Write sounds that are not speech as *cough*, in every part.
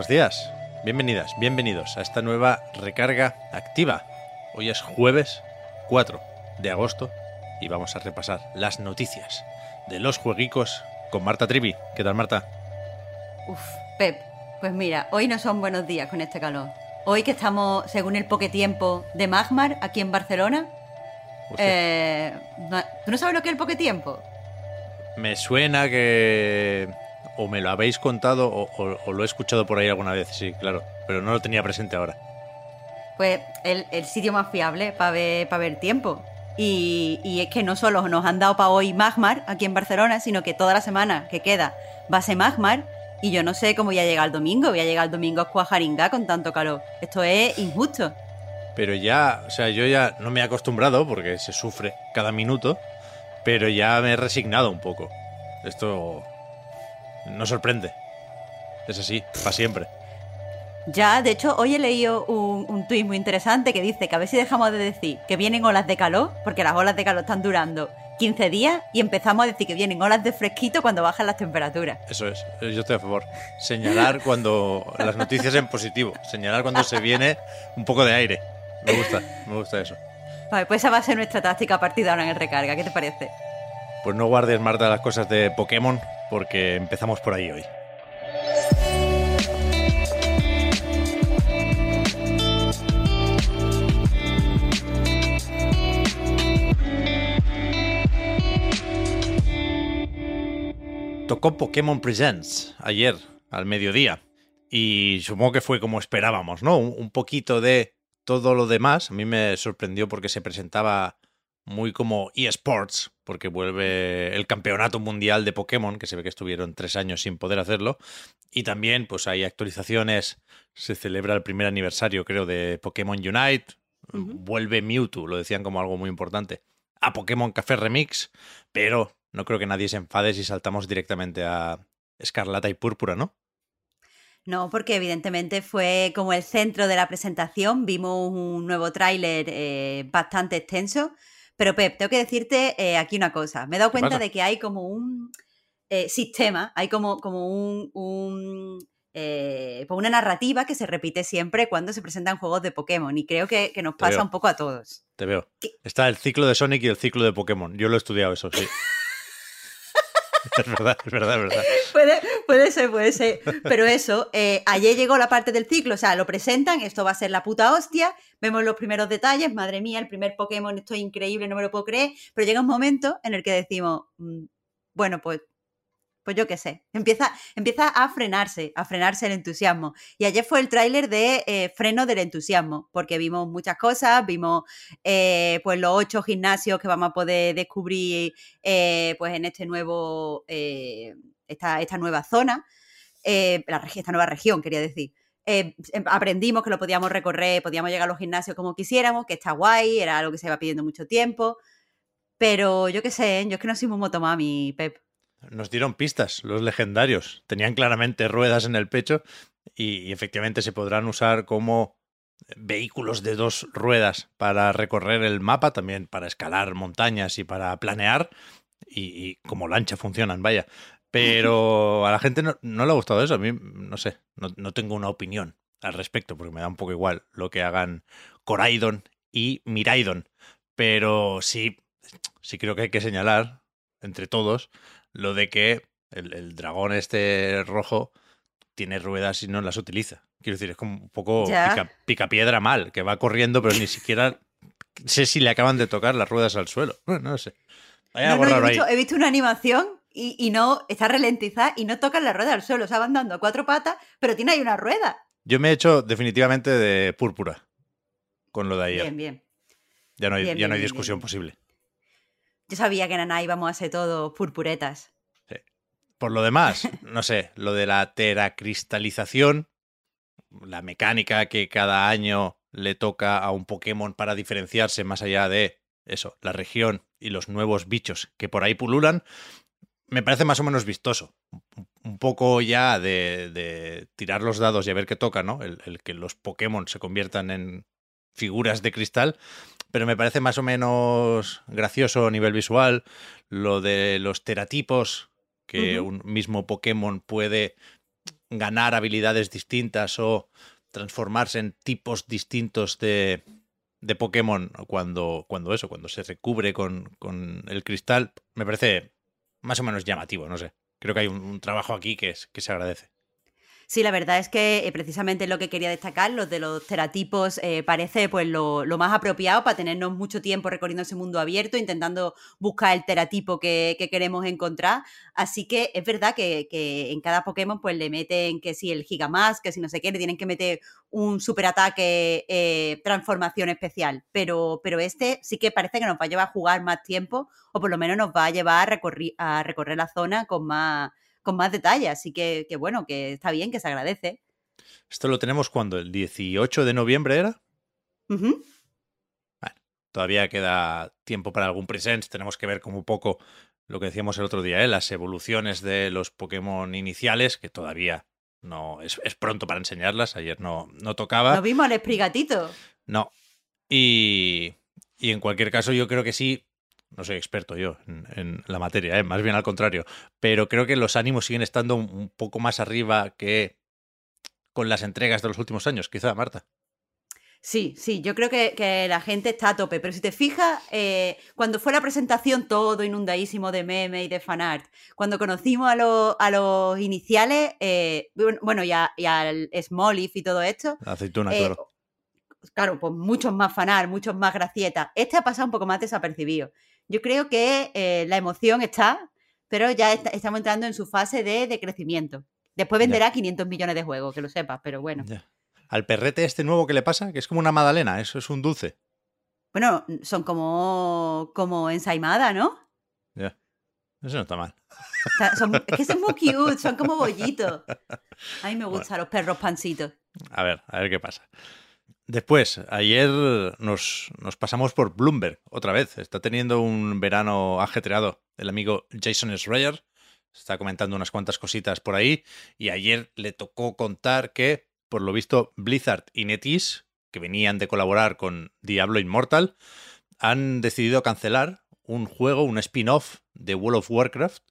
Buenos días, bienvenidas, bienvenidos a esta nueva recarga activa. Hoy es jueves 4 de agosto y vamos a repasar las noticias de los jueguicos con Marta Trivi. ¿Qué tal, Marta? Uf, Pep, pues mira, hoy no son buenos días con este calor. Hoy que estamos, según el poquetiempo de Magmar, aquí en Barcelona. Eh, ¿Tú no sabes lo que es el poquetiempo? Me suena que o me lo habéis contado o, o- o lo he escuchado por ahí alguna vez, sí, claro, pero no lo tenía presente ahora. Pues el, el sitio más fiable para ver, para ver tiempo. Y, y es que no solo nos han dado para hoy Magmar aquí en Barcelona, sino que toda la semana que queda va a ser Magmar. Y yo no sé cómo voy a llegar el domingo. Voy a llegar el domingo a Cuajaringá con tanto calor. Esto es injusto. Pero ya, o sea, yo ya no me he acostumbrado porque se sufre cada minuto, pero ya me he resignado un poco. Esto no sorprende. Es así, para siempre. Ya, de hecho, hoy he leído un, un tuit muy interesante que dice que a ver si dejamos de decir que vienen olas de calor, porque las olas de calor están durando 15 días, y empezamos a decir que vienen olas de fresquito cuando bajan las temperaturas. Eso es, eh, yo estoy a favor. Señalar cuando las noticias en positivo, señalar cuando se viene un poco de aire. Me gusta, me gusta eso. Vale, pues esa va a ser nuestra táctica a partir de ahora en el recarga. ¿Qué te parece? Pues no guardes, Marta, las cosas de Pokémon, porque empezamos por ahí hoy. Tocó Pokémon Presents ayer al mediodía y supongo que fue como esperábamos, ¿no? Un, poquito de todo lo demás. A mí me sorprendió porque se presentaba muy como eSports, porque vuelve el campeonato mundial de Pokémon, que se ve que estuvieron tres años sin poder hacerlo. Y también, pues hay actualizaciones. Se celebra el primer aniversario, creo, de Pokémon Unite. Vuelve Mewtwo, lo decían como algo muy importante. A Pokémon Café Remix, pero no creo que nadie se enfade si saltamos directamente a Escarlata y Púrpura, ¿no? No, porque evidentemente fue como el centro de la presentación. Vimos un nuevo tráiler eh, bastante extenso. Pero Pep, tengo que decirte eh, aquí una cosa. Me he dado ¿Qué cuenta de que hay como un eh, sistema, hay como, como un, un, eh, una narrativa que se repite siempre cuando se presentan juegos de Pokémon. Y creo que, que nos pasa un poco a todos. Te veo. ¿Qué? Está el ciclo de Sonic y el ciclo de Pokémon. Yo lo he estudiado eso, sí. *laughs* *laughs* es verdad, es verdad, es verdad. Puede, puede ser, puede ser. Pero eso, eh, ayer llegó la parte del ciclo, o sea, lo presentan, esto va a ser la puta hostia, vemos los primeros detalles, madre mía, el primer Pokémon, esto es increíble, no me lo puedo creer, pero llega un momento en el que decimos, mm, bueno, pues, pues yo qué sé, empieza, empieza a frenarse, a frenarse el entusiasmo. Y ayer fue el tráiler de eh, freno del entusiasmo, porque vimos muchas cosas, vimos eh, pues los ocho gimnasios que vamos a poder descubrir eh, pues en este nuevo, esta, esta nueva zona, la esta nueva región, quería decir. Em- aprendimos que lo podíamos recorrer, podíamos llegar a los gimnasios como quisiéramos, que está guay, era algo que se iba pidiendo mucho tiempo. Pero yo qué sé, yo es que no soy muy motomami, Pep. Nos dieron pistas, los legendarios. Tenían claramente ruedas en el pecho y, y efectivamente se podrán usar como vehículos de dos ruedas para recorrer el mapa, también para escalar montañas y para planear. Y, y como lancha funcionan, vaya. Pero *laughs* a la gente no, no le ha gustado eso. A mí, no sé, no, no tengo una opinión al respecto, porque me da un poco igual lo que hagan Coraidon y Miraidon. Pero sí, sí creo que hay que señalar, entre todos, lo de que el, el dragón este rojo tiene ruedas y no las utiliza. Quiero decir, es como un poco pica, picapiedra mal, que va corriendo, pero ni siquiera sé si le acaban de tocar las ruedas al suelo. Bueno, no sé. No, no, he, ahí. visto, he visto una animación y, y no está ralentizada y no tocan la rueda al suelo. O sea, van dando a cuatro patas, pero tiene ahí una rueda. Yo me he hecho definitivamente de púrpura con lo de ayer. Bien, bien. ya no hay, bien, ya no hay discusión posible. Yo sabía que Naná íbamos a ser todos purpuretas. Por lo demás, no sé, lo de la teracristalización, la mecánica que cada año le toca a un Pokémon para diferenciarse más allá de eso, la región y los nuevos bichos que por ahí pululan, me parece más o menos vistoso. Un poco ya de, tirar los dados y a ver qué toca, ¿no? El, que los Pokémon se conviertan en figuras de cristal, pero me parece más o menos gracioso a nivel visual lo de los teratipos, que un mismo Pokémon puede ganar habilidades distintas o transformarse en tipos distintos de, de Pokémon cuando, cuando eso, cuando se recubre con, con, el cristal, me parece más o menos llamativo, no sé. Creo que hay un, trabajo aquí que, es, que se agradece. Sí, la verdad es que eh, precisamente lo que quería destacar, los de los teratipos, eh, parece pues lo, más apropiado para tenernos mucho tiempo recorriendo ese mundo abierto, intentando buscar el teratipo que, queremos encontrar. Así que es verdad que, en cada Pokémon pues le meten que si el Gigamask, que si no sé qué, le tienen que meter un superataque eh, transformación especial. Pero, pero este sí que parece que nos va a llevar a jugar más tiempo, o por lo menos nos va a llevar a, recorrer, a recorrer la zona con más con más detalle. Así que, bueno, que está bien, que se agradece. ¿Esto lo tenemos cuando? ¿El 18 de noviembre era? Bueno, todavía queda tiempo para algún presence. Tenemos que ver como un poco lo que decíamos el otro día, ¿eh? las evoluciones de los Pokémon iniciales, que todavía no es, pronto para enseñarlas. Ayer no, no tocaba. ¿No vimos al esprigatito? No. Y, y en cualquier caso, yo creo que sí no soy experto yo en, la materia, ¿eh? más bien al contrario, pero creo que los ánimos siguen estando un, poco más arriba que con las entregas de los últimos años, quizá, Marta. Sí, sí, yo creo que, la gente está a tope, pero si te fijas, eh, cuando fue la presentación todo inundadísimo de meme y de fanart, cuando conocimos a, a los iniciales, eh, bueno, y, al Small y todo esto. aceituna, claro. Claro, pues muchos más fanart, muchos más gracietas. Este ha pasado un poco más desapercibido. Yo creo que eh, la emoción está, pero ya estamos entrando en su fase de, crecimiento. Después venderá 500 millones de juegos, que lo sepas, pero bueno. Al perrete este nuevo que le pasa, que es como una magdalena, eso es un dulce. Bueno, son como, como ensaimada, ¿no? Ya. Eso no está mal. es que son muy cute, son como *laughs* bollitos. A mí me gustan los perros pancitos. A ver, a ver qué pasa. Después, ayer nos, pasamos por Bloomberg otra vez. Está teniendo un verano ajetreado el amigo Jason Schreier. Está comentando unas cuantas cositas por ahí. Y ayer le tocó contar que, por lo visto, Blizzard y NetEase, que venían de colaborar con Diablo Immortal, han decidido cancelar un juego, un spin-off de World of Warcraft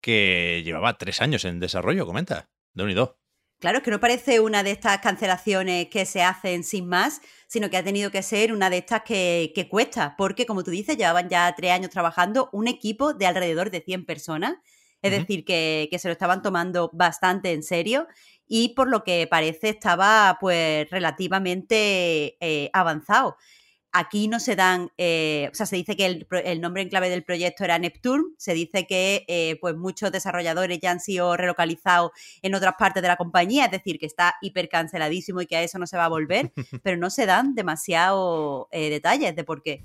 que llevaba tres años en desarrollo, comenta. De unido. Claro, es que no parece una de estas cancelaciones que se hacen sin más, sino que ha tenido que ser una de estas que, cuesta, porque como tú dices, llevaban ya tres años trabajando un equipo de alrededor de 100 personas, es decir, que, se lo estaban tomando bastante en serio y por lo que parece estaba pues relativamente eh, avanzado. Aquí no se dan, eh, o sea, se dice que el, nombre en clave del proyecto era Neptune, se dice que eh, pues muchos desarrolladores ya han sido relocalizados en otras partes de la compañía, es decir, que está hiper canceladísimo y que a eso no se va a volver, *laughs* pero no se dan demasiados eh, detalles de por qué.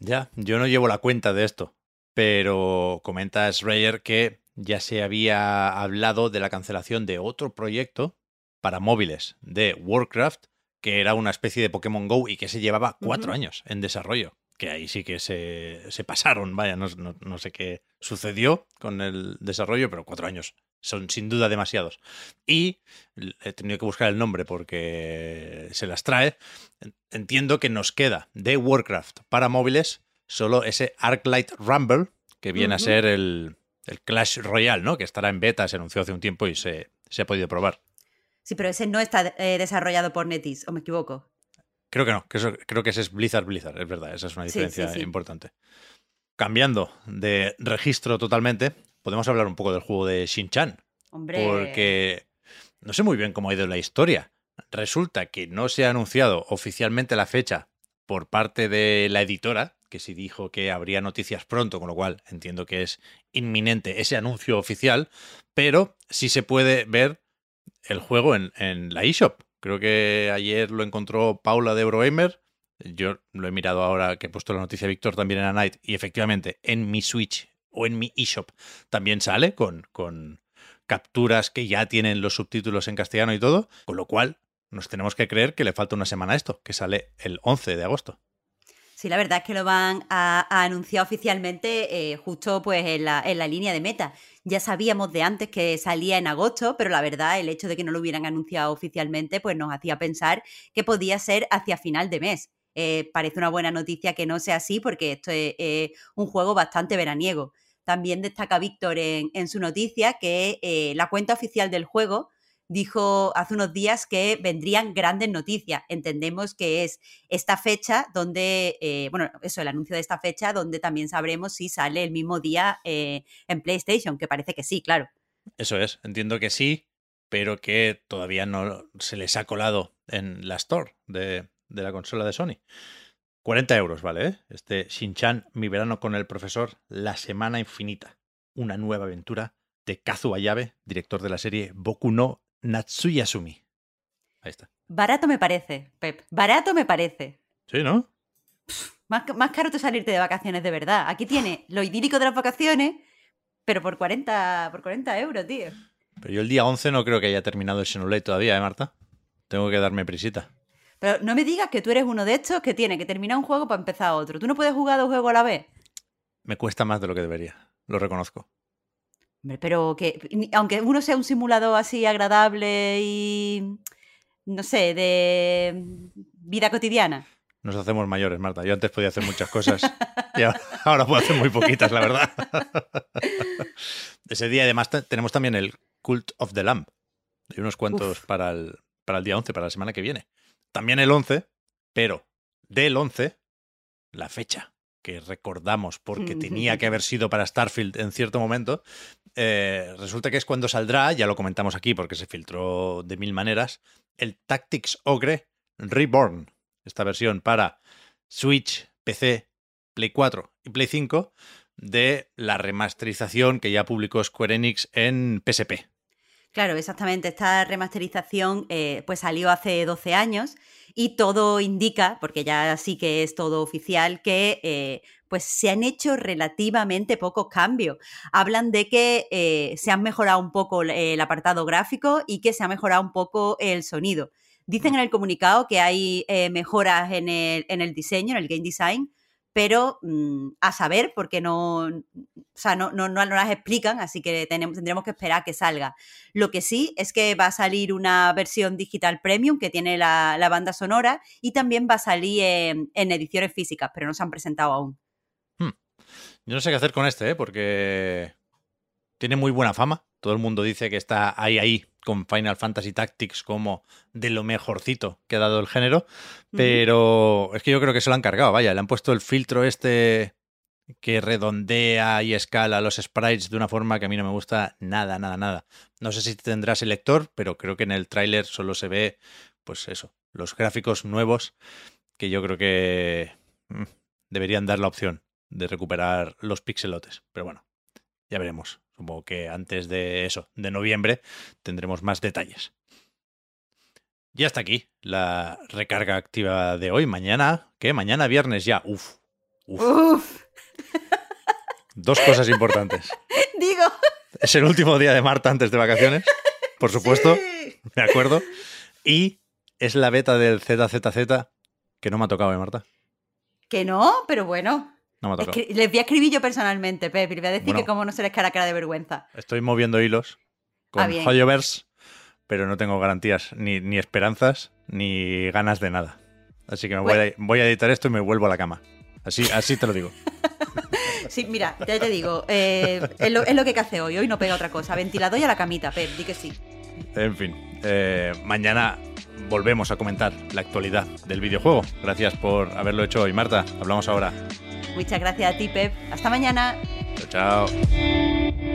Ya, yo no llevo la cuenta de esto, pero comenta Schreier que ya se había hablado de la cancelación de otro proyecto para móviles de Warcraft que era una especie de Pokémon Go y que se llevaba cuatro años en desarrollo. Que ahí sí que se, pasaron, vaya, no, sé qué sucedió con el desarrollo, pero cuatro años son sin duda demasiados. Y he tenido que buscar el nombre porque se las trae. Entiendo que nos queda de Warcraft para móviles solo ese Arclight Rumble, que viene a ser el, Clash Royale, ¿no? Que estará en beta, se anunció hace un tiempo y se, se ha podido probar. Sí, pero ese no está eh, desarrollado por Netis, ¿o me equivoco? Creo que no, creo que ese es Blizzard Blizzard, es verdad, esa es una diferencia importante. Cambiando de registro totalmente, podemos hablar un poco del juego de Shin-Chan. Hombre. Porque no sé muy bien cómo ha ido la historia. Resulta que no se ha anunciado oficialmente la fecha por parte de la editora, que sí dijo que habría noticias pronto, con lo cual entiendo que es inminente ese anuncio oficial, pero sí se puede ver el juego en, la eShop. Creo que ayer lo encontró Paula de Broemer Yo lo he mirado ahora que he puesto la noticia Víctor también en A Night y efectivamente en mi Switch o en mi eShop también sale con, con capturas que ya tienen los subtítulos en castellano y todo, con lo cual nos tenemos que creer que le falta una semana a esto, que sale el 11 de agosto. Sí, la verdad es que lo van a, anunciar oficialmente eh, justo pues en la, en la, línea de meta. Ya sabíamos de antes que salía en agosto, pero la verdad el hecho de que no lo hubieran anunciado oficialmente pues nos hacía pensar que podía ser hacia final de mes. Eh, parece una buena noticia que no sea así porque esto es un juego bastante veraniego. También destaca Víctor en, en, su noticia que eh, la cuenta oficial del juego dijo hace unos días que vendrían grandes noticias. Entendemos que es esta fecha donde, eh, bueno, eso, el anuncio de esta fecha donde también sabremos si sale el mismo día eh, en PlayStation, que parece que sí, claro. Eso es, entiendo que sí, pero que todavía no se les ha colado en la store de, de la consola de Sony. 40 euros, ¿vale? ¿eh? Este Shin-Chan, mi verano con el profesor, La Semana Infinita. Una nueva aventura de Kazu Ayabe, director de la serie Boku no Natsuyasumi. Ahí está. Barato me parece, Pep. Barato me parece. Sí, ¿no? más, más, caro te salirte de vacaciones de verdad. Aquí tiene lo idílico de las vacaciones, pero por 40, por 40 euros, tío. Pero yo el día 11 no creo que haya terminado el Xenoblade todavía, ¿eh, Marta? Tengo que darme prisita. Pero no me digas que tú eres uno de estos que tiene que terminar un juego para empezar otro. ¿Tú no puedes jugar dos juegos a la vez? Me cuesta más de lo que debería. Lo reconozco. Pero que, aunque uno sea un simulador así agradable y, no sé, de vida cotidiana. Nos hacemos mayores, Marta. Yo antes podía hacer muchas cosas y ahora, *laughs* puedo hacer muy poquitas, la verdad. *laughs* Ese día además tenemos también el Cult of the Lamb. Hay unos cuantos para el, para el día 11, para la semana que viene. También el 11, pero del 11, la fecha que recordamos porque tenía que *laughs* haber sido para Starfield en cierto momento, eh, resulta que es cuando saldrá, ya lo comentamos aquí porque se filtró de mil maneras, el Tactics Ogre Reborn, esta versión para Switch, PC, Play 4 y Play 5 de la remasterización que ya publicó Square Enix en PSP. Claro, exactamente. Esta remasterización eh, pues salió hace 12 años y todo indica, porque ya sí que es todo oficial, que eh, pues se han hecho relativamente pocos cambios. Hablan de que eh, se han mejorado un poco el apartado gráfico y que se ha mejorado un poco el sonido. Dicen en el comunicado que hay eh, mejoras en el, en el diseño, en el game design, pero mm, a saber, porque no, o sea, no, no, no, las explican, así que tenemos, tendremos que esperar a que salga. Lo que sí es que va a salir una versión digital premium que tiene la, la banda sonora y también va a salir en, en, ediciones físicas, pero no se han presentado aún. Yo no sé qué hacer con este, ¿eh? porque tiene muy buena fama. Todo el mundo dice que está ahí, ahí, con Final Fantasy Tactics como de lo mejorcito que ha dado el género, pero es que yo creo que se lo han cargado, vaya, le han puesto el filtro este que redondea y escala los sprites de una forma que a mí no me gusta nada, nada, nada. No sé si tendrá selector, pero creo que en el tráiler solo se ve, pues eso, los gráficos nuevos que yo creo que mm, deberían dar la opción de recuperar los pixelotes. Pero bueno, ya veremos. Supongo que antes de eso, de noviembre, tendremos más detalles. Ya está aquí la recarga activa de hoy. Mañana, ¿qué? Mañana viernes ya. Uf. Uf. Dos cosas importantes. *laughs* Digo. Es el último día de Marta antes de vacaciones, por supuesto. Sí. De acuerdo. Y es la beta del ZZZ que no me ha tocado, ¿eh, Marta? Que no, pero bueno. No me Escri les voy a escribir yo personalmente, Pep, y voy a decir bueno, que como no se les cara cara de vergüenza. Estoy moviendo hilos con ah, Hoyoverse, pero no tengo garantías, ni, ni, esperanzas, ni ganas de nada. Así que me voy, a, voy, a, editar esto y me vuelvo a la cama. Así, así te lo digo. *laughs* sí, mira, ya te digo, eh, es, lo, es, lo, que hay que hacer hoy. Hoy no pega otra cosa. Ventilador y a la camita, Pep, di que sí. En fin, eh, mañana volvemos a comentar la actualidad del videojuego. Gracias por haberlo hecho hoy, Marta. Hablamos ahora. Muchas gracias a ti, Pep. Hasta mañana. Chao, chao.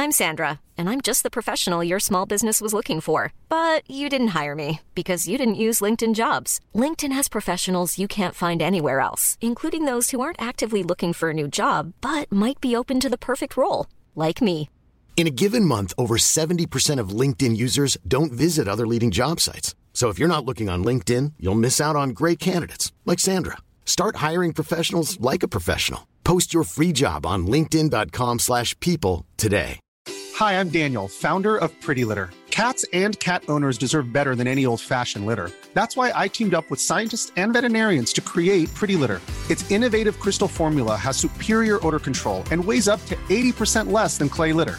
I'm Sandra, and I'm just the professional your small business was looking for. But you didn't hire me because you didn't use LinkedIn jobs. LinkedIn has professionals you can't find anywhere else, including those who aren't actively looking for a new job but might be open to the perfect role, like me. In a given month, over 70% of LinkedIn users don't visit other leading job sites. So if you're not looking on LinkedIn, you'll miss out on great candidates like Sandra. Start hiring professionals like a professional. Post your free job on linkedin.com/people today. Hi, I'm Daniel, founder of Pretty Litter. Cats and cat owners deserve better than any old-fashioned litter. That's why I teamed up with scientists and veterinarians to create Pretty Litter. Its innovative crystal formula has superior odor control and weighs up to 80% less than clay litter.